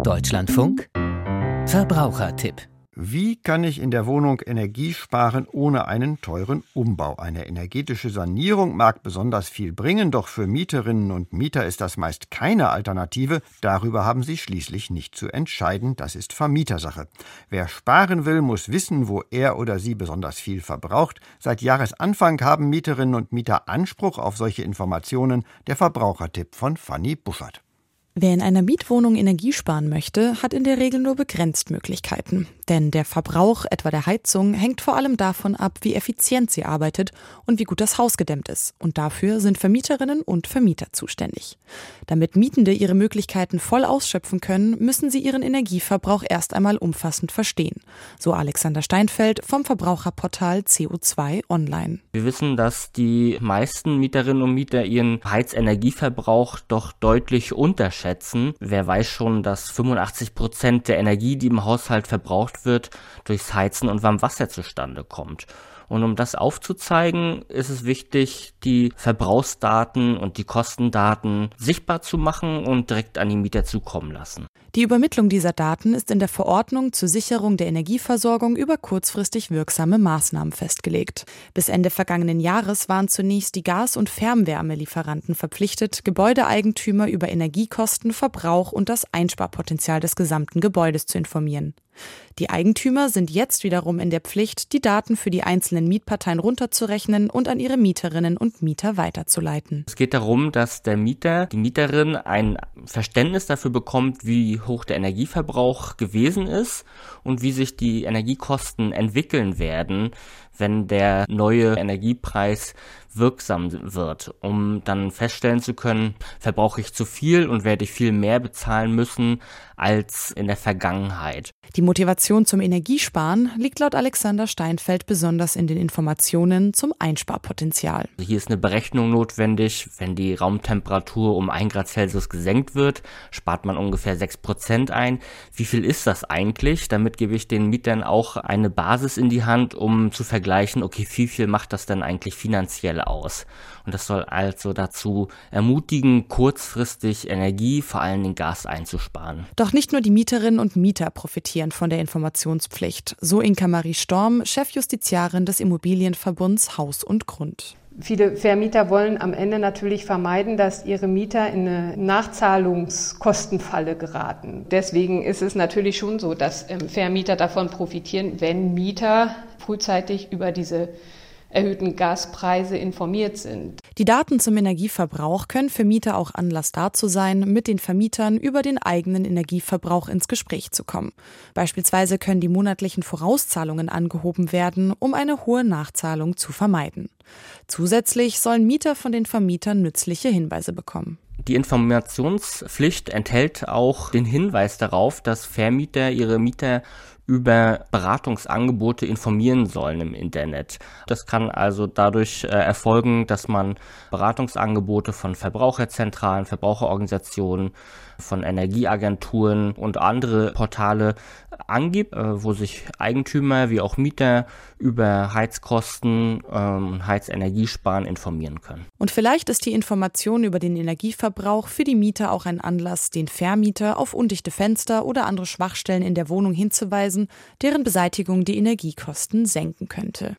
Deutschlandfunk Verbrauchertipp wie kann ich in der Wohnung Energie sparen ohne einen teuren Umbau? Eine energetische Sanierung mag besonders viel bringen, doch für Mieterinnen und Mieter ist das meist keine Alternative. Darüber haben sie schließlich nicht zu entscheiden. Das ist Vermietersache. Wer sparen will, muss wissen, wo er oder sie besonders viel verbraucht. Seit Jahresanfang haben Mieterinnen und Mieter Anspruch auf solche Informationen. Der Verbrauchertipp von Fanny Buffert. Wer in einer Mietwohnung Energie sparen möchte, hat in der Regel nur begrenzt Möglichkeiten. Denn der Verbrauch etwa der Heizung hängt vor allem davon ab, wie effizient sie arbeitet und wie gut das Haus gedämmt ist. Und dafür sind Vermieterinnen und Vermieter zuständig. Damit Mietende ihre Möglichkeiten voll ausschöpfen können, müssen sie ihren Energieverbrauch erst einmal umfassend verstehen. So Alexander Steinfeld vom Verbraucherportal CO2 Online. Wir wissen, dass die meisten Mieterinnen und Mieter ihren Heizenergieverbrauch doch deutlich unterschätzen schätzen. Wer weiß schon, dass 85 Prozent der Energie, die im Haushalt verbraucht wird, durchs Heizen und Warmwasser zustande kommt. Und um das aufzuzeigen, ist es wichtig, die Verbrauchsdaten und die Kostendaten sichtbar zu machen und direkt an die Mieter zukommen lassen. Die Übermittlung dieser Daten ist in der Verordnung zur Sicherung der Energieversorgung über kurzfristig wirksame Maßnahmen festgelegt. Bis Ende vergangenen Jahres waren zunächst die Gas- und Fernwärmelieferanten verpflichtet, Gebäudeeigentümer über Energiekosten, Verbrauch und das Einsparpotenzial des gesamten Gebäudes zu informieren. Die Eigentümer sind jetzt wiederum in der Pflicht, die Daten für die einzelnen Mietparteien runterzurechnen und an ihre Mieterinnen und Mieter weiterzuleiten. Es geht darum, dass der Mieter, die Mieterin ein Verständnis dafür bekommt, wie hoch der Energieverbrauch gewesen ist und wie sich die Energiekosten entwickeln werden, wenn der neue Energiepreis wirksam wird, um dann feststellen zu können, verbrauche ich zu viel und werde ich viel mehr bezahlen müssen als in der Vergangenheit. Die Motivation zum Energiesparen liegt laut Alexander Steinfeld besonders in den Informationen zum Einsparpotenzial. Hier ist eine Berechnung notwendig. Wenn die Raumtemperatur um 1 Grad Celsius gesenkt wird, spart man ungefähr 6 Prozent ein. Wie viel ist das eigentlich? Damit gebe ich den Mietern auch eine Basis in die Hand, um zu vergleichen, okay, wie viel macht das denn eigentlich finanziell aus? Und das soll also dazu ermutigen, kurzfristig Energie, vor allem den Gas einzusparen. Doch nicht nur die Mieterinnen und Mieter profitieren von der Informationspflicht. So Inka Marie Storm, Chefjustiziarin des Immobilienverbunds Haus und Grund. Viele Vermieter wollen am Ende natürlich vermeiden, dass ihre Mieter in eine Nachzahlungskostenfalle geraten. Deswegen ist es natürlich schon so, dass ähm, Vermieter davon profitieren, wenn Mieter frühzeitig über diese erhöhten Gaspreise informiert sind. Die Daten zum Energieverbrauch können für Mieter auch Anlass dazu sein, mit den Vermietern über den eigenen Energieverbrauch ins Gespräch zu kommen. Beispielsweise können die monatlichen Vorauszahlungen angehoben werden, um eine hohe Nachzahlung zu vermeiden. Zusätzlich sollen Mieter von den Vermietern nützliche Hinweise bekommen. Die Informationspflicht enthält auch den Hinweis darauf, dass Vermieter ihre Mieter über Beratungsangebote informieren sollen im Internet. Das kann also dadurch äh, erfolgen, dass man Beratungsangebote von Verbraucherzentralen, Verbraucherorganisationen, von Energieagenturen und andere Portale angibt, äh, wo sich Eigentümer wie auch Mieter über Heizkosten und ähm, Heizenergiesparen informieren können. Und vielleicht ist die Information über den Energieverbrauch für die Mieter auch ein Anlass, den Vermieter auf undichte Fenster oder andere Schwachstellen in der Wohnung hinzuweisen, deren Beseitigung die Energiekosten senken könnte.